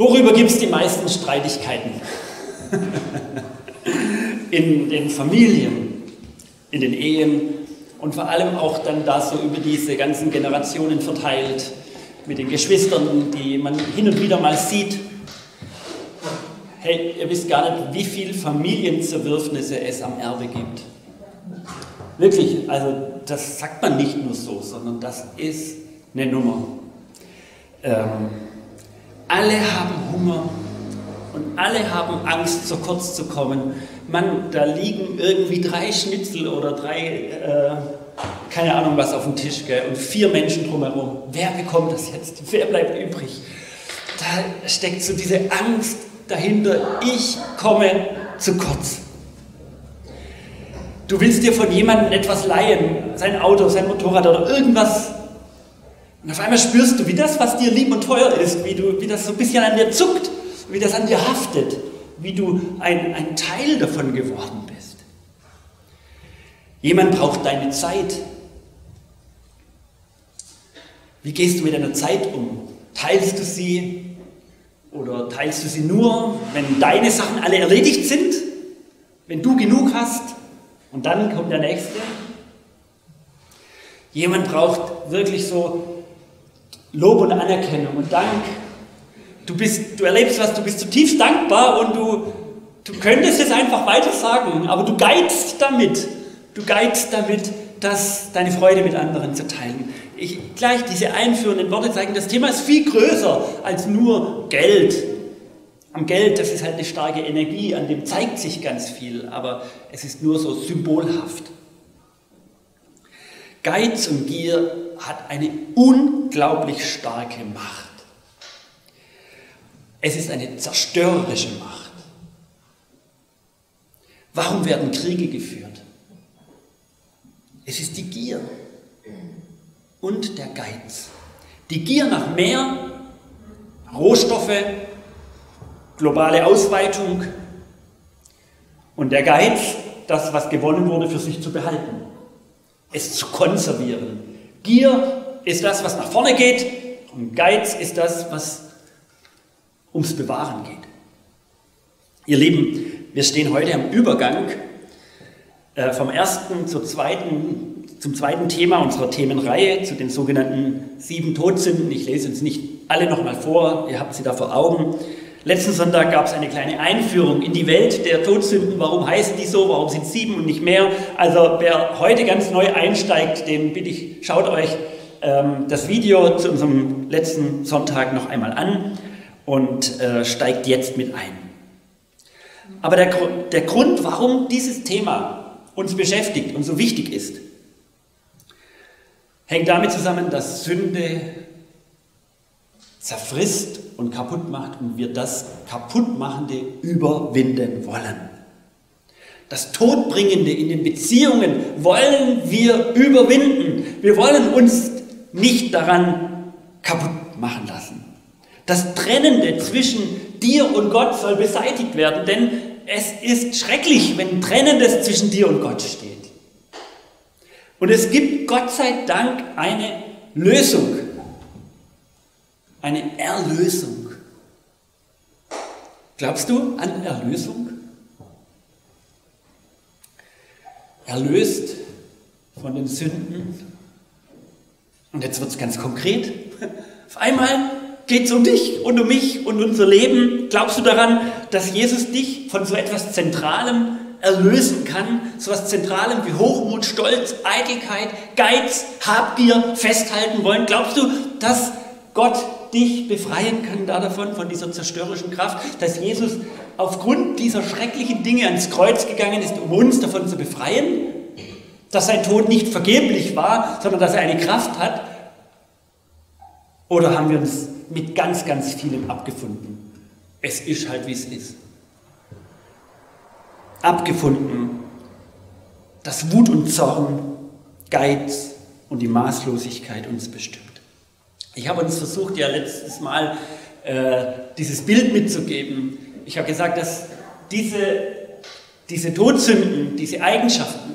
Worüber gibt es die meisten Streitigkeiten? in den Familien, in den Ehen und vor allem auch dann da so über diese ganzen Generationen verteilt, mit den Geschwistern, die man hin und wieder mal sieht. Hey, ihr wisst gar nicht, wie viele Familienzerwürfnisse es am Erbe gibt. Wirklich, also das sagt man nicht nur so, sondern das ist eine Nummer. Ähm, alle haben Hunger und alle haben Angst, zu kurz zu kommen. Mann, da liegen irgendwie drei Schnitzel oder drei, äh, keine Ahnung was auf dem Tisch, gell, und vier Menschen drumherum. Wer bekommt das jetzt? Wer bleibt übrig? Da steckt so diese Angst dahinter, ich komme zu kurz. Du willst dir von jemandem etwas leihen, sein Auto, sein Motorrad oder irgendwas. Und auf einmal spürst du, wie das, was dir lieb und teuer ist, wie, du, wie das so ein bisschen an dir zuckt, wie das an dir haftet, wie du ein, ein Teil davon geworden bist. Jemand braucht deine Zeit. Wie gehst du mit deiner Zeit um? Teilst du sie oder teilst du sie nur, wenn deine Sachen alle erledigt sind? Wenn du genug hast? Und dann kommt der nächste. Jemand braucht wirklich so Lob und Anerkennung und Dank. Du, bist, du erlebst was, du bist zutiefst dankbar und du, du könntest es einfach weiter sagen, aber du geizt damit. Du geizt damit, das, deine Freude mit anderen zu teilen. Ich, gleich diese einführenden Worte zeigen, das Thema ist viel größer als nur Geld am Geld, das ist halt eine starke Energie, an dem zeigt sich ganz viel, aber es ist nur so symbolhaft. Geiz und Gier hat eine unglaublich starke Macht. Es ist eine zerstörerische Macht. Warum werden Kriege geführt? Es ist die Gier und der Geiz. Die Gier nach mehr Rohstoffe, globale Ausweitung und der Geiz, das, was gewonnen wurde, für sich zu behalten, es zu konservieren. Gier ist das, was nach vorne geht und Geiz ist das, was ums Bewahren geht. Ihr Lieben, wir stehen heute am Übergang äh, vom ersten zur zweiten, zum zweiten Thema unserer Themenreihe, zu den sogenannten sieben Todsünden. Ich lese uns nicht alle nochmal vor, ihr habt sie da vor Augen. Letzten Sonntag gab es eine kleine Einführung in die Welt der Todsünden. Warum heißen die so? Warum sind sieben und nicht mehr? Also wer heute ganz neu einsteigt, dem bitte ich, schaut euch ähm, das Video zu unserem letzten Sonntag noch einmal an und äh, steigt jetzt mit ein. Aber der, der Grund, warum dieses Thema uns beschäftigt und so wichtig ist, hängt damit zusammen, dass Sünde zerfrisst und kaputt macht und wir das Kaputtmachende überwinden wollen. Das Todbringende in den Beziehungen wollen wir überwinden. Wir wollen uns nicht daran kaputt machen lassen. Das Trennende zwischen dir und Gott soll beseitigt werden, denn es ist schrecklich, wenn Trennendes zwischen dir und Gott steht. Und es gibt Gott sei Dank eine Lösung eine Erlösung. Glaubst du an Erlösung? Erlöst von den Sünden. Und jetzt wird es ganz konkret. Auf einmal geht es um dich und um mich und unser Leben. Glaubst du daran, dass Jesus dich von so etwas Zentralem erlösen kann? So etwas Zentralem wie Hochmut, Stolz, Eitelkeit, Geiz, Habgier festhalten wollen? Glaubst du, dass Gott dich befreien kann da davon, von dieser zerstörerischen Kraft, dass Jesus aufgrund dieser schrecklichen Dinge ans Kreuz gegangen ist, um uns davon zu befreien, dass sein Tod nicht vergeblich war, sondern dass er eine Kraft hat? Oder haben wir uns mit ganz, ganz vielem abgefunden? Es ist halt, wie es ist. Abgefunden, dass Wut und Zorn, Geiz und die Maßlosigkeit uns bestimmt. Ich habe uns versucht, ja letztes Mal äh, dieses Bild mitzugeben. Ich habe gesagt, dass diese, diese Todsünden, diese Eigenschaften,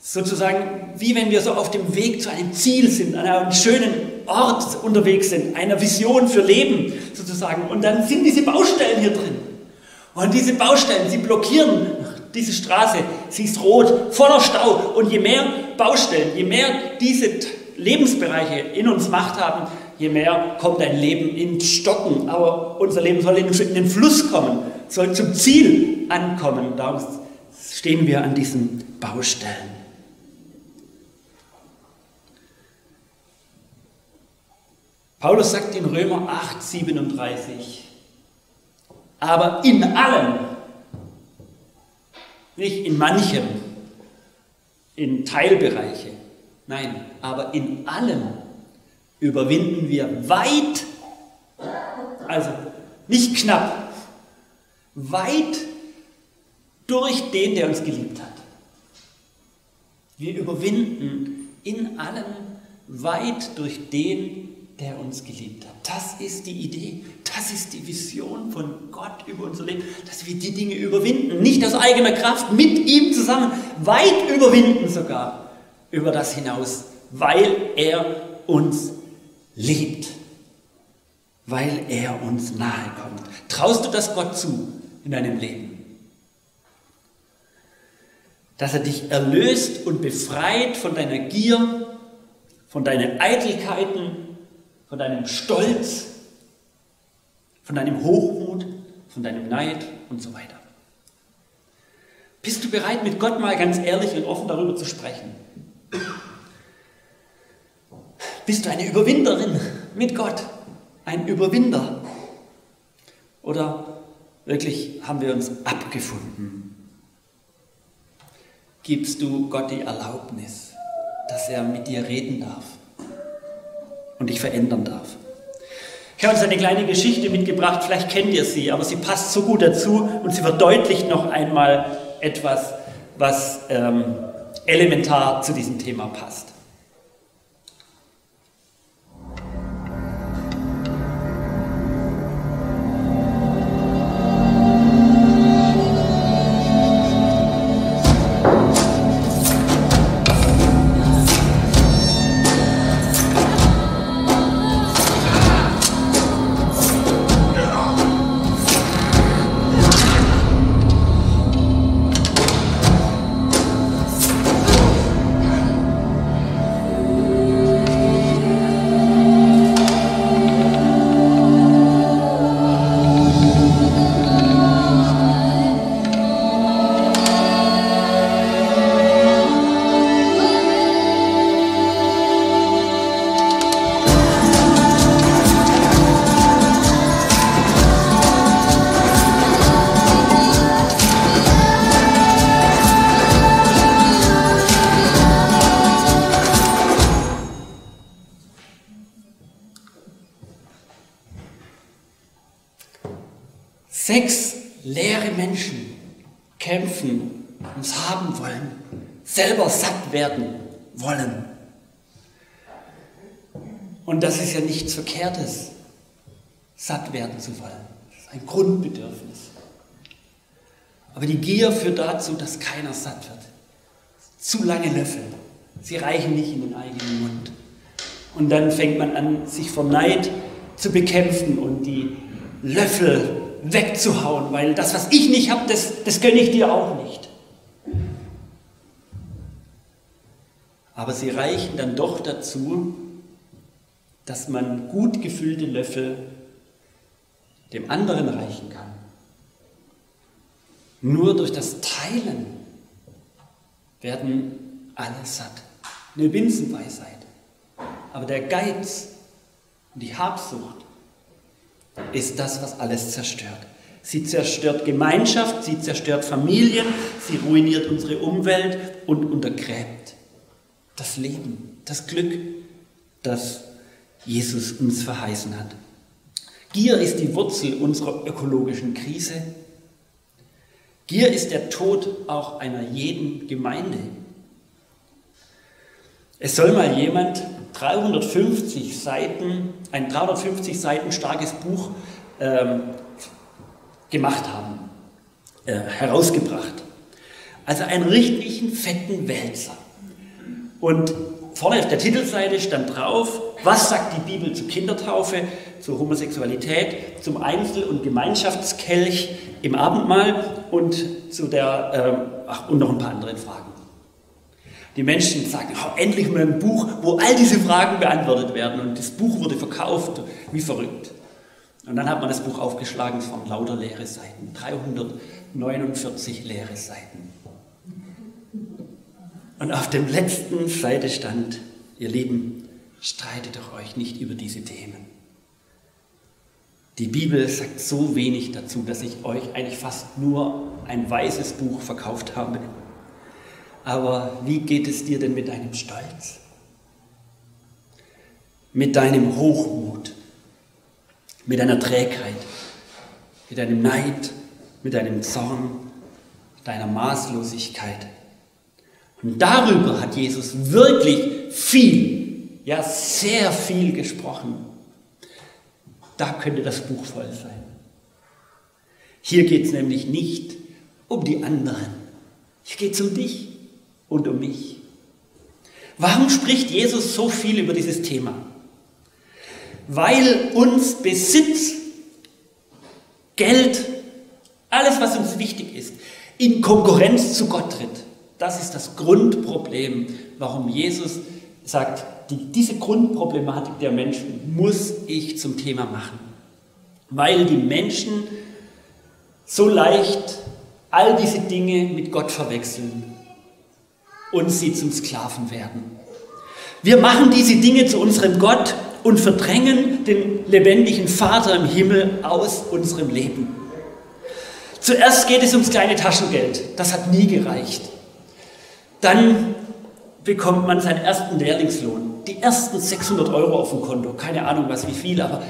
sozusagen wie wenn wir so auf dem Weg zu einem Ziel sind, an einem schönen Ort unterwegs sind, einer Vision für Leben sozusagen. Und dann sind diese Baustellen hier drin. Und diese Baustellen, sie blockieren diese Straße, sie ist rot, voller Stau. Und je mehr Baustellen, je mehr diese Lebensbereiche in uns Macht haben, je mehr kommt dein Leben in Stocken. Aber unser Leben soll in den Fluss kommen, soll zum Ziel ankommen. Darum stehen wir an diesen Baustellen. Paulus sagt in Römer 8, 37, aber in allem, nicht in manchem, in Teilbereiche, nein, aber in allem überwinden wir weit, also nicht knapp, weit durch den, der uns geliebt hat. Wir überwinden in allem weit durch den, der uns geliebt hat. Das ist die Idee, das ist die Vision von Gott über unser Leben, dass wir die Dinge überwinden, nicht aus eigener Kraft, mit ihm zusammen, weit überwinden sogar über das hinaus, weil er uns liebt, weil er uns nahe kommt. Traust du das Gott zu in deinem Leben? Dass er dich erlöst und befreit von deiner Gier, von deinen Eitelkeiten, von deinem Stolz, von deinem Hochmut, von deinem Neid und so weiter. Bist du bereit, mit Gott mal ganz ehrlich und offen darüber zu sprechen? Bist du eine Überwinderin mit Gott? Ein Überwinder? Oder wirklich haben wir uns abgefunden? Gibst du Gott die Erlaubnis, dass er mit dir reden darf? und dich verändern darf. Ich habe uns eine kleine Geschichte mitgebracht, vielleicht kennt ihr sie, aber sie passt so gut dazu und sie verdeutlicht noch einmal etwas, was ähm, elementar zu diesem Thema passt. Sechs leere Menschen kämpfen, uns haben wollen, selber satt werden wollen. Und das ist ja nichts Verkehrtes, satt werden zu wollen. Das ist ein Grundbedürfnis. Aber die Gier führt dazu, dass keiner satt wird. Zu lange Löffel. Sie reichen nicht in den eigenen Mund. Und dann fängt man an, sich vor Neid zu bekämpfen und die Löffel wegzuhauen, weil das, was ich nicht habe, das, das gönne ich dir auch nicht. Aber sie reichen dann doch dazu, dass man gut gefüllte Löffel dem anderen reichen kann. Nur durch das Teilen werden alle satt. Eine Binsenweisheit. Aber der Geiz und die Habsucht ist das, was alles zerstört. Sie zerstört Gemeinschaft, sie zerstört Familien, sie ruiniert unsere Umwelt und untergräbt das Leben, das Glück, das Jesus uns verheißen hat. Gier ist die Wurzel unserer ökologischen Krise. Gier ist der Tod auch einer jeden Gemeinde. Es soll mal jemand 350 Seiten, ein 350 Seiten starkes Buch ähm, gemacht haben, äh, herausgebracht. Also einen richtigen fetten Wälzer. Und vorne auf der Titelseite stand drauf, was sagt die Bibel zur Kindertaufe, zur Homosexualität, zum Einzel- und Gemeinschaftskelch im Abendmahl und zu der, ähm, ach, und noch ein paar anderen Fragen. Die Menschen sagten, oh, endlich mal ein Buch, wo all diese Fragen beantwortet werden. Und das Buch wurde verkauft, wie verrückt. Und dann hat man das Buch aufgeschlagen, es waren lauter leere Seiten, 349 leere Seiten. Und auf dem letzten Seite stand, ihr Lieben, streitet doch euch nicht über diese Themen. Die Bibel sagt so wenig dazu, dass ich euch eigentlich fast nur ein weißes Buch verkauft habe. Aber wie geht es dir denn mit deinem Stolz? Mit deinem Hochmut? Mit deiner Trägheit? Mit deinem Neid? Mit deinem Zorn? Deiner Maßlosigkeit? Und darüber hat Jesus wirklich viel, ja sehr viel gesprochen. Da könnte das Buch voll sein. Hier geht es nämlich nicht um die anderen. Hier geht es um dich und um mich. Warum spricht Jesus so viel über dieses Thema? Weil uns Besitz, Geld, alles, was uns wichtig ist, in Konkurrenz zu Gott tritt. Das ist das Grundproblem, warum Jesus sagt, die, diese Grundproblematik der Menschen muss ich zum Thema machen. Weil die Menschen so leicht all diese Dinge mit Gott verwechseln und sie zum Sklaven werden. Wir machen diese Dinge zu unserem Gott und verdrängen den lebendigen Vater im Himmel aus unserem Leben. Zuerst geht es ums kleine Taschengeld. Das hat nie gereicht. Dann bekommt man seinen ersten Lehrlingslohn. Die ersten 600 Euro auf dem Konto. Keine Ahnung, was wie viel, aber.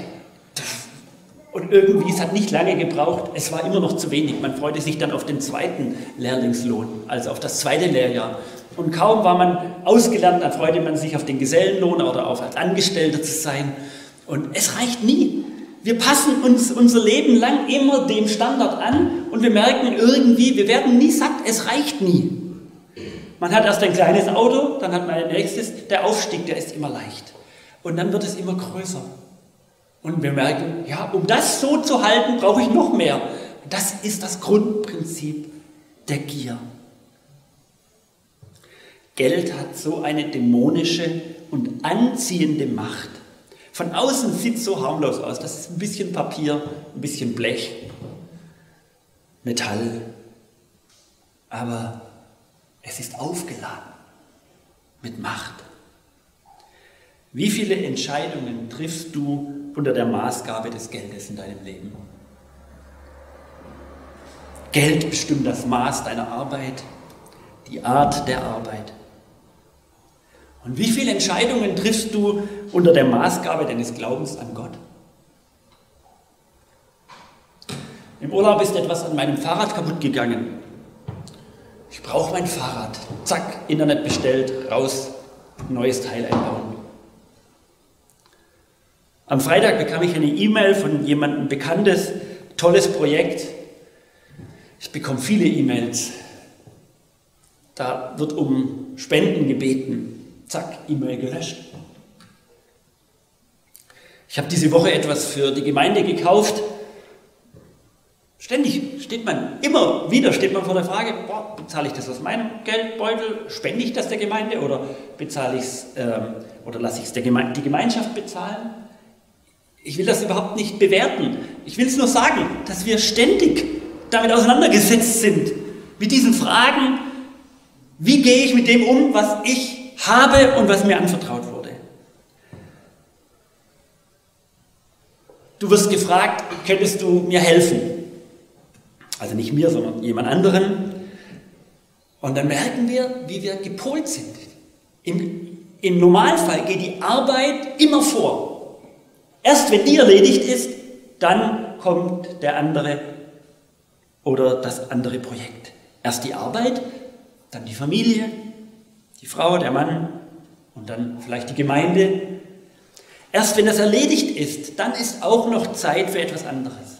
Und irgendwie, es hat nicht lange gebraucht. Es war immer noch zu wenig. Man freute sich dann auf den zweiten Lehrlingslohn, also auf das zweite Lehrjahr. Und kaum war man ausgelernt, dann freute man sich auf den Gesellenlohn oder auf als Angestellter zu sein. Und es reicht nie. Wir passen uns unser Leben lang immer dem Standard an und wir merken irgendwie, wir werden nie satt, es reicht nie. Man hat erst ein kleines Auto, dann hat man ein nächstes. Der Aufstieg, der ist immer leicht. Und dann wird es immer größer. Und wir merken, ja, um das so zu halten, brauche ich noch mehr. Das ist das Grundprinzip der Gier. Geld hat so eine dämonische und anziehende Macht. Von außen sieht es so harmlos aus. Das ist ein bisschen Papier, ein bisschen Blech, Metall. Aber es ist aufgeladen mit Macht. Wie viele Entscheidungen triffst du unter der Maßgabe des Geldes in deinem Leben? Geld bestimmt das Maß deiner Arbeit, die Art der Arbeit. Und wie viele Entscheidungen triffst du unter der Maßgabe deines Glaubens an Gott? Im Urlaub ist etwas an meinem Fahrrad kaputt gegangen. Ich brauche mein Fahrrad. Zack, Internet bestellt, raus, neues Teil einbauen. Am Freitag bekam ich eine E-Mail von jemandem Bekanntes, tolles Projekt. Ich bekomme viele E-Mails. Da wird um Spenden gebeten. Zack, E-Mail gelöscht. Ich habe diese Woche etwas für die Gemeinde gekauft. Ständig steht man, immer wieder steht man vor der Frage, boah, bezahle ich das aus meinem Geldbeutel, spende ich das der Gemeinde oder bezahle ich es ähm, oder lasse ich es Geme die Gemeinschaft bezahlen? Ich will das überhaupt nicht bewerten. Ich will es nur sagen, dass wir ständig damit auseinandergesetzt sind, mit diesen Fragen, wie gehe ich mit dem um, was ich habe und was mir anvertraut wurde. Du wirst gefragt, könntest du mir helfen? Also nicht mir, sondern jemand anderen. Und dann merken wir, wie wir gepolt sind. Im, Im Normalfall geht die Arbeit immer vor. Erst wenn die erledigt ist, dann kommt der andere oder das andere Projekt. Erst die Arbeit, dann die Familie, die Frau, der Mann und dann vielleicht die Gemeinde. Erst wenn das erledigt ist, dann ist auch noch Zeit für etwas anderes.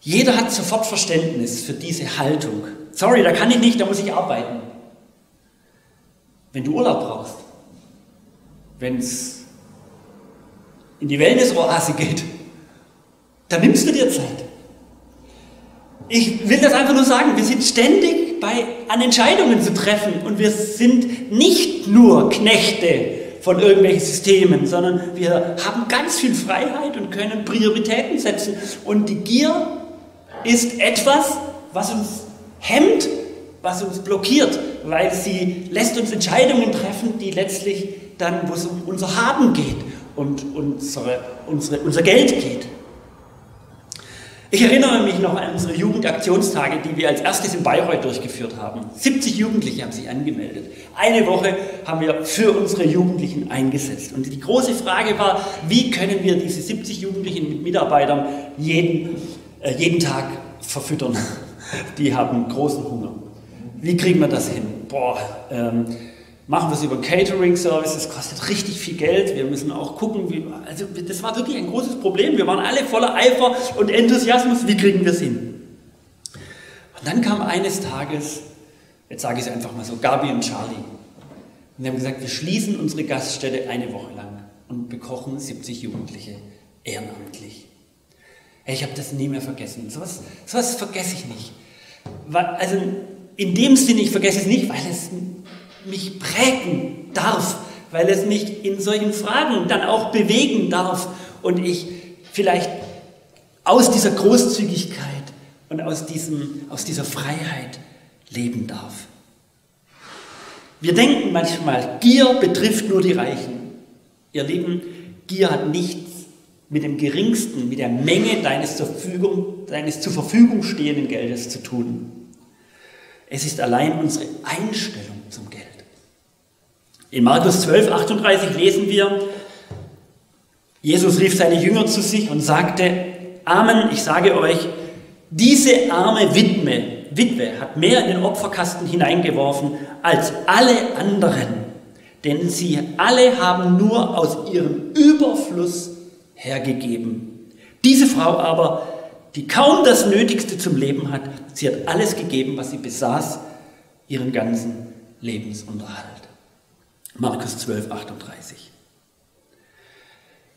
Jeder hat sofort Verständnis für diese Haltung. Sorry, da kann ich nicht, da muss ich arbeiten. wenn du Urlaub brauchst, wenn es in die Wellness-Oase geht, dann nimmst du dir Zeit. Ich will das einfach nur sagen, wir sind ständig bei, an Entscheidungen zu treffen und wir sind nicht nur Knechte von irgendwelchen Systemen, sondern wir haben ganz viel Freiheit und können Prioritäten setzen. Und die Gier ist etwas, was uns hemmt, was uns blockiert, weil sie lässt uns Entscheidungen treffen, die letztlich dann, wo es um unser Haben geht und unsere, unsere, unser Geld geht. Ich erinnere mich noch an unsere Jugendaktionstage, die wir als erstes in Bayreuth durchgeführt haben. 70 Jugendliche haben sich angemeldet. Eine Woche haben wir für unsere Jugendlichen eingesetzt. Und die große Frage war, wie können wir diese 70 Jugendlichen mit Mitarbeitern jeden, äh, jeden Tag verfüttern? Die haben großen Hunger. Wie kriegen wir das hin? Boah, ähm, machen wir es über Catering-Service, das kostet richtig viel Geld. Wir müssen auch gucken, wie, also das war wirklich ein großes Problem. Wir waren alle voller Eifer und Enthusiasmus, wie kriegen wir es hin? Und dann kam eines Tages, jetzt sage ich es einfach mal so, Gabi und Charlie. Und die haben gesagt, wir schließen unsere Gaststätte eine Woche lang und bekochen 70 Jugendliche ehrenamtlich. Ich habe das nie mehr vergessen. So was vergesse ich nicht. Also in dem Sinne, ich vergesse es nicht, weil es mich prägen darf, weil es mich in solchen Fragen dann auch bewegen darf und ich vielleicht aus dieser Großzügigkeit und aus, diesem, aus dieser Freiheit leben darf. Wir denken manchmal, Gier betrifft nur die Reichen. Ihr Lieben, Gier hat nichts mit dem geringsten, mit der Menge deines zur, Verfügung, deines zur Verfügung stehenden Geldes zu tun. Es ist allein unsere Einstellung. In Markus 12, 38 lesen wir, Jesus rief seine Jünger zu sich und sagte, Amen, ich sage euch, diese arme Witwe, Witwe hat mehr in den Opferkasten hineingeworfen als alle anderen, denn sie alle haben nur aus ihrem Überfluss hergegeben. Diese Frau aber, die kaum das Nötigste zum Leben hat, sie hat alles gegeben, was sie besaß, ihren ganzen Lebensunterhalt. Markus 12, 38.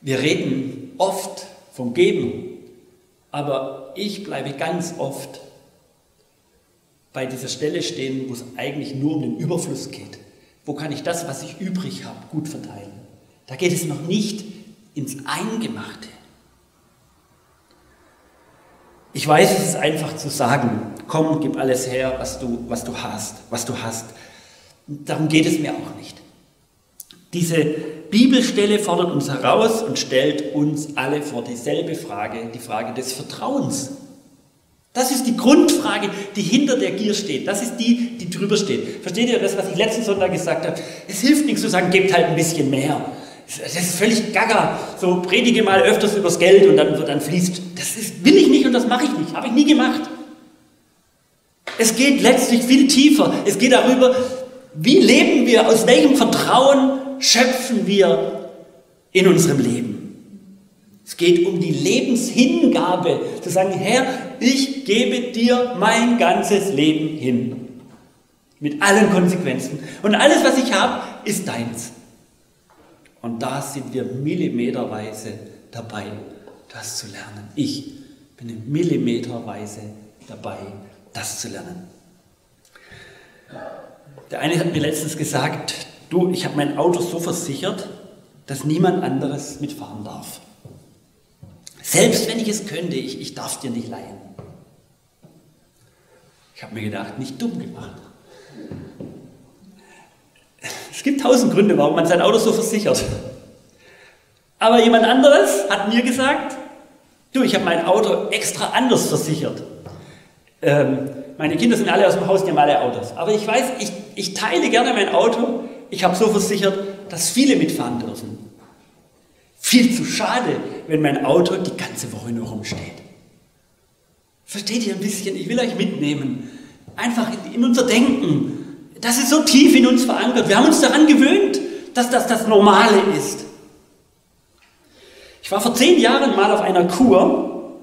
Wir reden oft vom Geben, aber ich bleibe ganz oft bei dieser Stelle stehen, wo es eigentlich nur um den Überfluss geht. Wo kann ich das, was ich übrig habe, gut verteilen? Da geht es noch nicht ins Eingemachte. Ich weiß, es ist einfach zu sagen, komm, gib alles her, was du, was du hast, was du hast. Darum geht es mir auch nicht. Diese Bibelstelle fordert uns heraus und stellt uns alle vor dieselbe Frage, die Frage des Vertrauens. Das ist die Grundfrage, die hinter der Gier steht. Das ist die, die drüber steht. Versteht ihr das, was ich letzten Sonntag gesagt habe? Es hilft nichts zu sagen, gebt halt ein bisschen mehr. Das ist völlig gaga. So predige mal öfters übers Geld und dann, dann fließt. Das ist, will ich nicht und das mache ich nicht. Habe ich nie gemacht. Es geht letztlich viel tiefer. Es geht darüber, wie leben wir, aus welchem Vertrauen schöpfen wir in unserem Leben. Es geht um die Lebenshingabe, zu sagen, Herr, ich gebe dir mein ganzes Leben hin. Mit allen Konsequenzen. Und alles, was ich habe, ist deins. Und da sind wir millimeterweise dabei, das zu lernen. Ich bin millimeterweise dabei, das zu lernen. Der eine hat mir letztens gesagt, du, ich habe mein Auto so versichert, dass niemand anderes mitfahren darf. Selbst wenn ich es könnte, ich, ich darf dir nicht leihen. Ich habe mir gedacht, nicht dumm gemacht. Es gibt tausend Gründe, warum man sein Auto so versichert. Aber jemand anderes hat mir gesagt, du, ich habe mein Auto extra anders versichert. Ähm, meine Kinder sind alle aus dem Haus, die haben alle Autos. Aber ich weiß, ich, ich teile gerne mein Auto ich habe so versichert, dass viele mitfahren dürfen. Viel zu schade, wenn mein Auto die ganze Woche nur rumsteht. Versteht ihr ein bisschen? Ich will euch mitnehmen. Einfach in unser Denken. Das ist so tief in uns verankert. Wir haben uns daran gewöhnt, dass das das Normale ist. Ich war vor zehn Jahren mal auf einer Kur,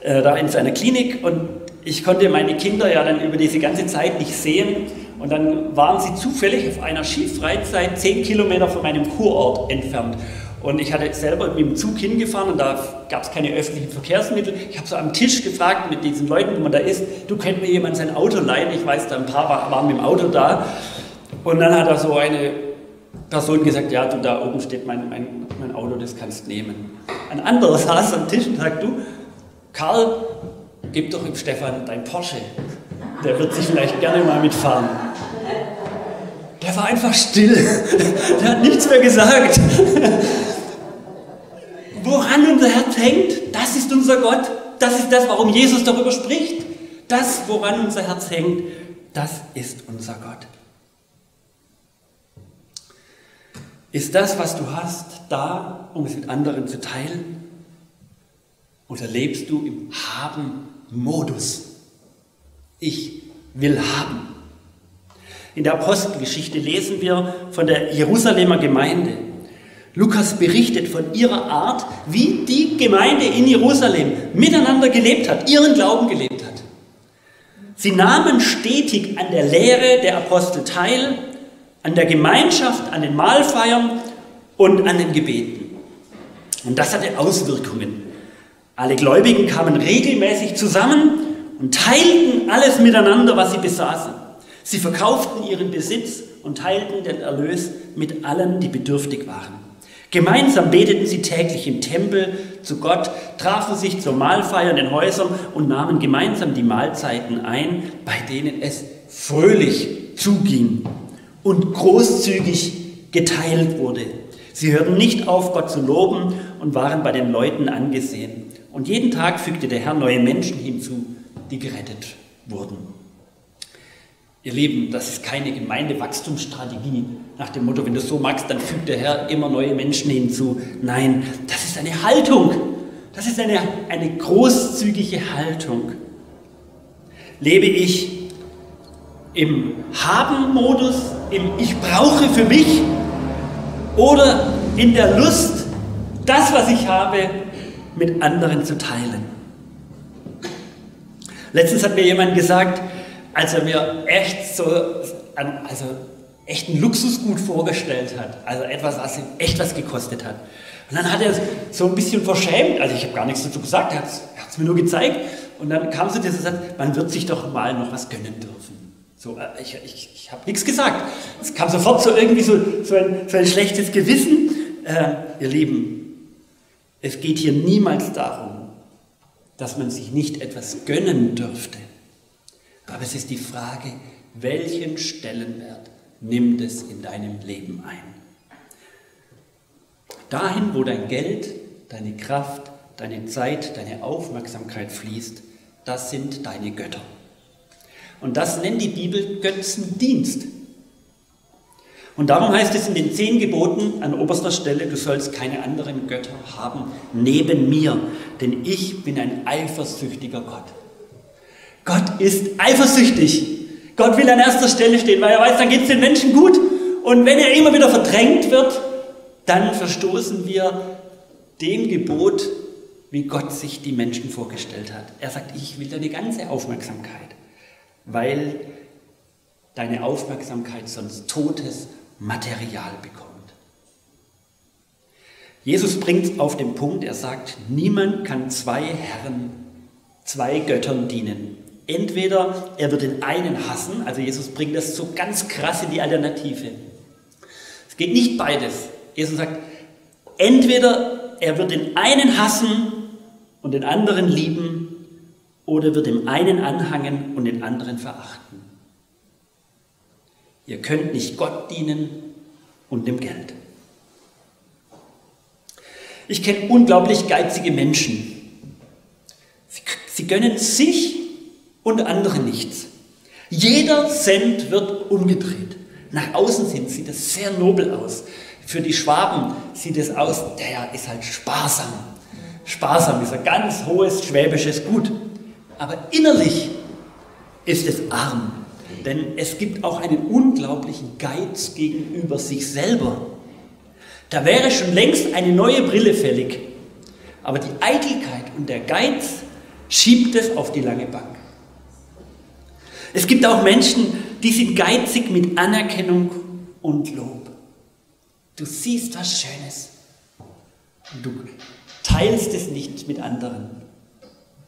äh, da in seiner Klinik, und ich konnte meine Kinder ja dann über diese ganze Zeit nicht sehen. Und dann waren sie zufällig auf einer Skifreizeit zehn Kilometer von meinem Kurort entfernt. Und ich hatte selber mit dem Zug hingefahren und da gab es keine öffentlichen Verkehrsmittel. Ich habe so am Tisch gefragt mit diesen Leuten, wo man da ist, du könnt mir jemand sein Auto leihen? Ich weiß, da ein paar waren mit dem Auto da. Und dann hat er so eine Person gesagt, ja, du, da oben steht mein, mein, mein Auto, das kannst nehmen. Ein anderer saß am Tisch und sagt, du, Karl, gib doch dem Stefan dein Porsche. Der wird sich vielleicht gerne mal mitfahren. Der war einfach still. Der hat nichts mehr gesagt. Woran unser Herz hängt, das ist unser Gott. Das ist das, warum Jesus darüber spricht. Das, woran unser Herz hängt, das ist unser Gott. Ist das, was du hast, da, um es mit anderen zu teilen? Oder lebst du im Haben-Modus? Ich will haben. In der Apostelgeschichte lesen wir von der Jerusalemer Gemeinde. Lukas berichtet von ihrer Art, wie die Gemeinde in Jerusalem miteinander gelebt hat, ihren Glauben gelebt hat. Sie nahmen stetig an der Lehre der Apostel teil, an der Gemeinschaft, an den Mahlfeiern und an den Gebeten. Und das hatte Auswirkungen. Alle Gläubigen kamen regelmäßig zusammen und teilten alles miteinander, was sie besaßen. Sie verkauften ihren Besitz und teilten den Erlös mit allen, die bedürftig waren. Gemeinsam beteten sie täglich im Tempel zu Gott, trafen sich zur Mahlfeier in den Häusern und nahmen gemeinsam die Mahlzeiten ein, bei denen es fröhlich zuging und großzügig geteilt wurde. Sie hörten nicht auf, Gott zu loben und waren bei den Leuten angesehen. Und jeden Tag fügte der Herr neue Menschen hinzu, die gerettet wurden. Ihr Lieben, das ist keine Gemeindewachstumsstrategie nach dem Motto, wenn du so magst, dann fügt der Herr immer neue Menschen hinzu. Nein, das ist eine Haltung. Das ist eine, eine großzügige Haltung. Lebe ich im Haben-Modus, im Ich brauche für mich oder in der Lust, das, was ich habe, mit anderen zu teilen? Letztens hat mir jemand gesagt, als er mir echt so, also echt ein Luxusgut vorgestellt hat, also etwas, was ihm echt was gekostet hat. Und dann hat er so ein bisschen verschämt, also ich habe gar nichts dazu gesagt, er hat es mir nur gezeigt. Und dann kam so dieser Satz, man wird sich doch mal noch was gönnen dürfen. So, äh, ich, ich, ich habe nichts gesagt. Es kam sofort so irgendwie so, so, ein, so ein schlechtes Gewissen. Äh, ihr Lieben, es geht hier niemals darum, dass man sich nicht etwas gönnen dürfte. Aber es ist die Frage, welchen Stellenwert nimmt es in deinem Leben ein? Dahin, wo dein Geld, deine Kraft, deine Zeit, deine Aufmerksamkeit fließt, das sind deine Götter. Und das nennt die Bibel Götzendienst. Und darum heißt es in den zehn Geboten an oberster Stelle, du sollst keine anderen Götter haben neben mir, denn ich bin ein eifersüchtiger Gott. Gott ist eifersüchtig. Gott will an erster Stelle stehen, weil er weiß, dann geht es den Menschen gut. Und wenn er immer wieder verdrängt wird, dann verstoßen wir dem Gebot, wie Gott sich die Menschen vorgestellt hat. Er sagt, ich will deine ganze Aufmerksamkeit, weil deine Aufmerksamkeit sonst totes Material bekommt. Jesus bringt es auf den Punkt, er sagt, niemand kann zwei Herren, zwei Göttern dienen. Entweder er wird den einen hassen, also Jesus bringt das so ganz krass in die Alternative. Es geht nicht beides. Jesus sagt, entweder er wird den einen hassen und den anderen lieben, oder wird dem einen anhangen und den anderen verachten. Ihr könnt nicht Gott dienen und dem Geld. Ich kenne unglaublich geizige Menschen. Sie, sie gönnen sich und andere nichts. Jeder Cent wird umgedreht. Nach außen hin sieht es sehr nobel aus. Für die Schwaben sieht es aus, der ist halt sparsam. Sparsam ist ein ganz hohes schwäbisches Gut. Aber innerlich ist es arm. Denn es gibt auch einen unglaublichen Geiz gegenüber sich selber. Da wäre schon längst eine neue Brille fällig. Aber die Eitelkeit und der Geiz schiebt es auf die lange Bank. Es gibt auch Menschen, die sind geizig mit Anerkennung und Lob. Du siehst was Schönes und du teilst es nicht mit anderen.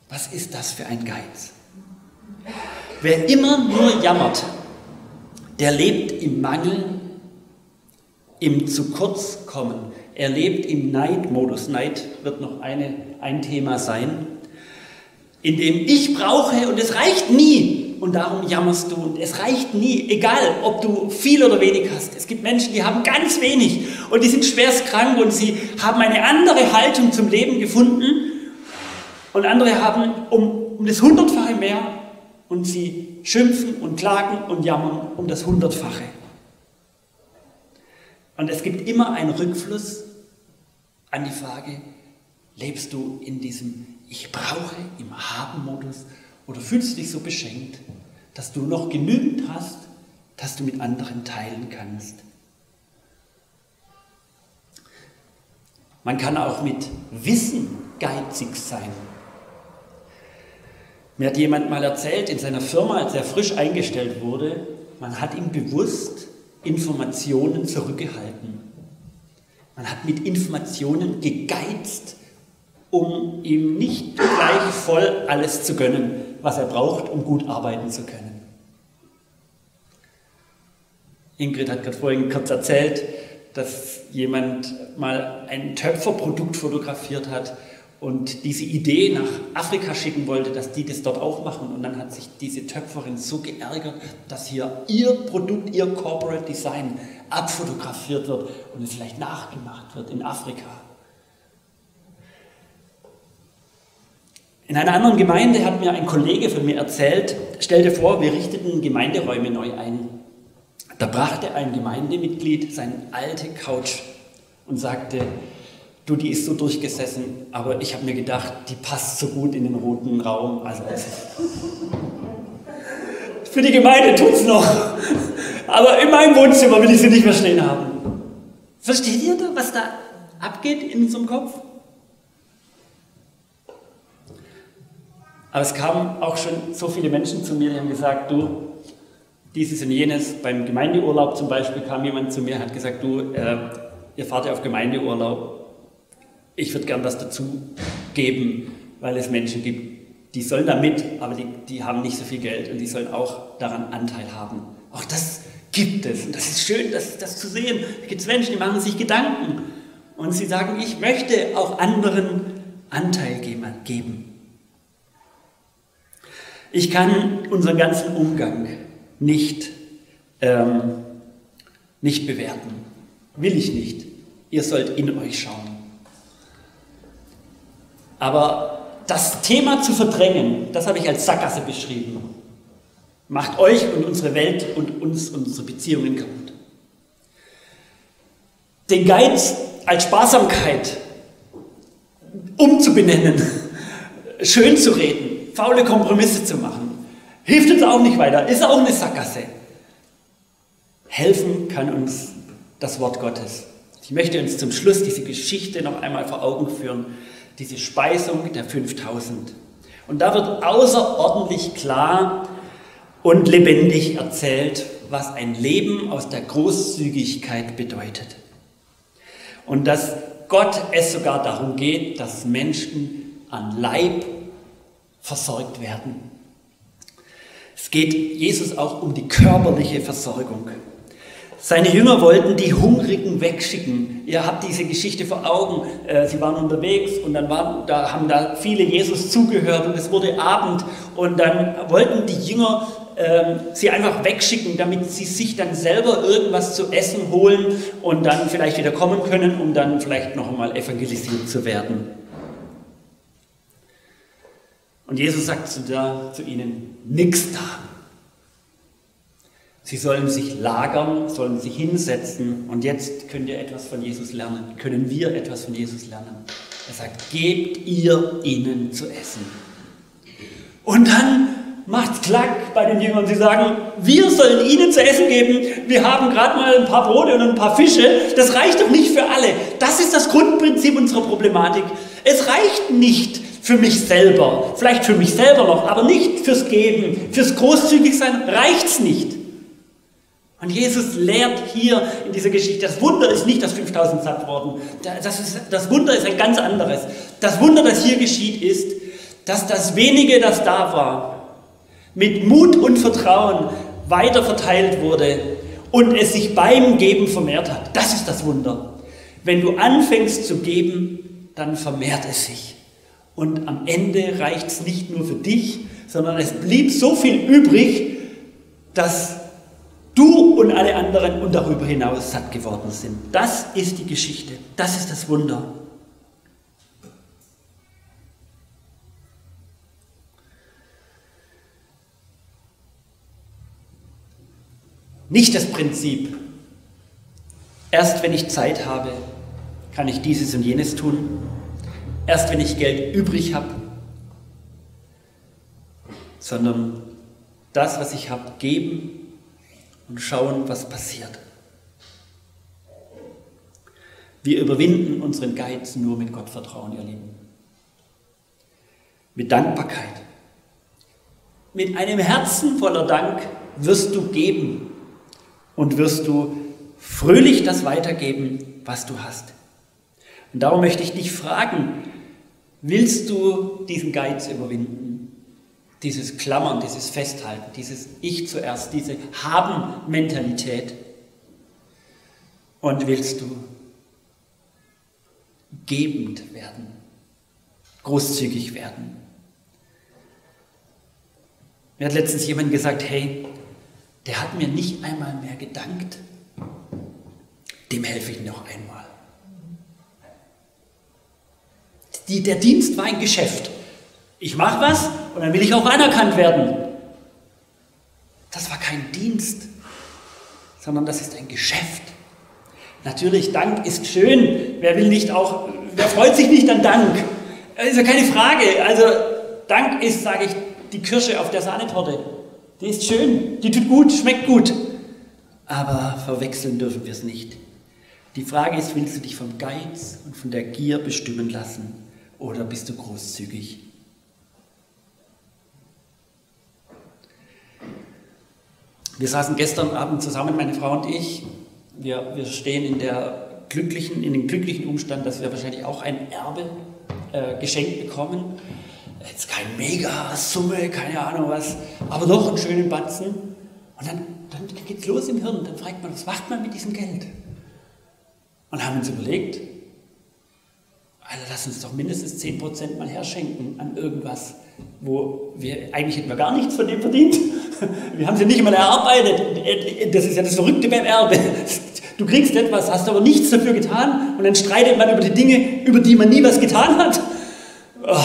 Was ist das für ein Geiz? Wer immer nur jammert, der lebt im Mangel, im zu kurz kommen. Er lebt im Neidmodus. Neid wird noch eine, ein Thema sein, in dem ich brauche und es reicht nie. Und darum jammerst du und es reicht nie, egal ob du viel oder wenig hast. Es gibt Menschen, die haben ganz wenig und die sind schwerst krank und sie haben eine andere Haltung zum Leben gefunden und andere haben um, um das Hundertfache mehr und sie schimpfen und klagen und jammern um das Hundertfache. Und es gibt immer einen Rückfluss an die Frage, lebst du in diesem Ich brauche im Haben-Modus oder fühlst du dich so beschenkt, dass du noch genügend hast, dass du mit anderen teilen kannst? Man kann auch mit Wissen geizig sein. Mir hat jemand mal erzählt, in seiner Firma, als er frisch eingestellt wurde, man hat ihm bewusst Informationen zurückgehalten. Man hat mit Informationen gegeizt, um ihm nicht gleich voll alles zu gönnen, was er braucht, um gut arbeiten zu können. Ingrid hat gerade vorhin kurz erzählt, dass jemand mal ein Töpferprodukt fotografiert hat und diese Idee nach Afrika schicken wollte, dass die das dort auch machen. Und dann hat sich diese Töpferin so geärgert, dass hier ihr Produkt, ihr Corporate Design abfotografiert wird und es vielleicht nachgemacht wird in Afrika. In einer anderen Gemeinde hat mir ein Kollege von mir erzählt, stell dir vor, wir richteten Gemeinderäume neu ein. Da brachte ein Gemeindemitglied seine alte Couch und sagte, du, die ist so durchgesessen, aber ich habe mir gedacht, die passt so gut in den roten Raum. Also, für die Gemeinde tut es noch, aber in meinem Wohnzimmer will ich sie nicht mehr stehen haben. Versteht ihr, was da abgeht in unserem Kopf? Aber es kamen auch schon so viele Menschen zu mir, die haben gesagt, du, dieses und jenes, beim Gemeindeurlaub zum Beispiel kam jemand zu mir und hat gesagt, du, äh, ihr fahrt ja auf Gemeindeurlaub, ich würde gern was dazu geben, weil es Menschen gibt, die sollen da mit, aber die, die haben nicht so viel Geld und die sollen auch daran Anteil haben. Auch das gibt es und das ist schön, das, das zu sehen. Da gibt es Menschen, die machen sich Gedanken und sie sagen, ich möchte auch anderen Anteil geben. Ich kann unseren ganzen Umgang nicht, ähm, nicht bewerten. Will ich nicht. Ihr sollt in euch schauen. Aber das Thema zu verdrängen, das habe ich als Sackgasse beschrieben. Macht euch und unsere Welt und uns und unsere Beziehungen kaputt. Den Geiz als Sparsamkeit umzubenennen, schön zu reden, faule Kompromisse zu machen, hilft uns auch nicht weiter, ist auch eine Sackgasse. Helfen kann uns das Wort Gottes. Ich möchte uns zum Schluss diese Geschichte noch einmal vor Augen führen diese Speisung der 5000. Und da wird außerordentlich klar und lebendig erzählt, was ein Leben aus der Großzügigkeit bedeutet. Und dass Gott es sogar darum geht, dass Menschen an Leib versorgt werden. Es geht Jesus auch um die körperliche Versorgung. Seine Jünger wollten die Hungrigen wegschicken. Ihr habt diese Geschichte vor Augen. Äh, sie waren unterwegs und dann waren, da haben da viele Jesus zugehört und es wurde Abend und dann wollten die Jünger ähm, sie einfach wegschicken, damit sie sich dann selber irgendwas zu essen holen und dann vielleicht wieder kommen können, um dann vielleicht noch einmal evangelisiert zu werden. Und Jesus sagt zu, da, zu ihnen, nix da. Sie sollen sich lagern, sollen sich hinsetzen und jetzt könnt ihr etwas von Jesus lernen, können wir etwas von Jesus lernen. Er sagt, gebt ihr ihnen zu essen. Und dann macht's klack bei den Jüngern. Sie sagen, wir sollen ihnen zu essen geben. Wir haben gerade mal ein paar Brote und ein paar Fische. Das reicht doch nicht für alle. Das ist das Grundprinzip unserer Problematik. Es reicht nicht für mich selber. Vielleicht für mich selber noch, aber nicht fürs Geben. Fürs Großzügigsein reicht's nicht. Und Jesus lehrt hier in dieser Geschichte, das Wunder ist nicht, dass 5000 satt wurden. Das, ist, das Wunder ist ein ganz anderes. Das Wunder, das hier geschieht, ist, dass das wenige, das da war, mit Mut und Vertrauen weiter verteilt wurde und es sich beim Geben vermehrt hat. Das ist das Wunder. Wenn du anfängst zu geben, dann vermehrt es sich. Und am Ende reicht es nicht nur für dich, sondern es blieb so viel übrig, dass du und alle anderen und darüber hinaus satt geworden sind. Das ist die Geschichte. Das ist das Wunder. Nicht das Prinzip, erst wenn ich Zeit habe, kann ich dieses und jenes tun, erst wenn ich Geld übrig habe, sondern das, was ich habe, geben und schauen, was passiert. Wir überwinden unseren Geiz nur mit Gottvertrauen, ihr Lieben. Mit Dankbarkeit. Mit einem Herzen voller Dank wirst du geben und wirst du fröhlich das weitergeben, was du hast. Und darum möchte ich dich fragen, willst du diesen Geiz überwinden? Dieses Klammern, dieses Festhalten, dieses Ich zuerst, diese Haben-Mentalität? Und willst du gebend werden, großzügig werden? Mir hat letztens jemand gesagt, hey, der hat mir nicht einmal mehr gedankt. Dem helfe ich noch einmal. Die, der Dienst war ein Geschäft. Ich mache was und dann will ich auch anerkannt werden. Das war kein Dienst, sondern das ist ein Geschäft. Natürlich, Dank ist schön. Wer will nicht auch, wer freut sich nicht an Dank? Das ist ja keine Frage. Also Dank ist, sage ich, die Kirsche auf der Sahnetorte. Die ist schön, die tut gut, schmeckt gut. Aber verwechseln dürfen wir es nicht. Die Frage ist, willst du dich vom Geiz und von der Gier bestimmen lassen oder bist du großzügig? Wir saßen gestern Abend zusammen, meine Frau und ich. Wir, wir stehen in, der glücklichen, in dem glücklichen Umstand, dass wir wahrscheinlich auch ein Erbe äh, geschenkt bekommen jetzt keine Mega-Summe, keine Ahnung was, aber doch einen schönen Batzen. Und dann, dann geht es los im Hirn. Dann fragt man, was macht man mit diesem Geld? Und haben uns überlegt, also lass uns doch mindestens 10% mal herschenken an irgendwas, wo wir, eigentlich hätten wir gar nichts von dem verdient. Wir haben sie nicht mal erarbeitet. Das ist ja das Verrückte beim Erbe. Du kriegst etwas, hast aber nichts dafür getan und dann streitet man über die Dinge, über die man nie was getan hat. Oh,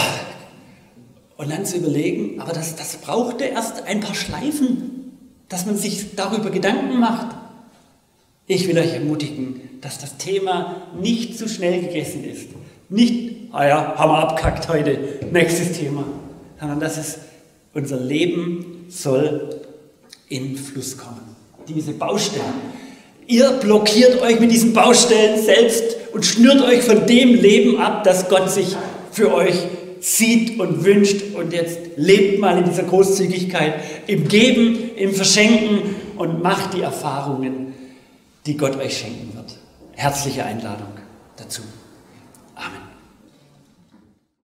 und dann zu überlegen, aber das, das brauchte erst ein paar Schleifen, dass man sich darüber Gedanken macht. Ich will euch ermutigen, dass das Thema nicht zu schnell gegessen ist. Nicht, ah ja, haben wir abkackt heute, nächstes Thema. Sondern dass es, unser Leben soll in Fluss kommen. Diese Baustellen. Ihr blockiert euch mit diesen Baustellen selbst und schnürt euch von dem Leben ab, das Gott sich für euch sieht und wünscht und jetzt lebt mal in dieser Großzügigkeit, im Geben, im Verschenken und macht die Erfahrungen, die Gott euch schenken wird. Herzliche Einladung dazu.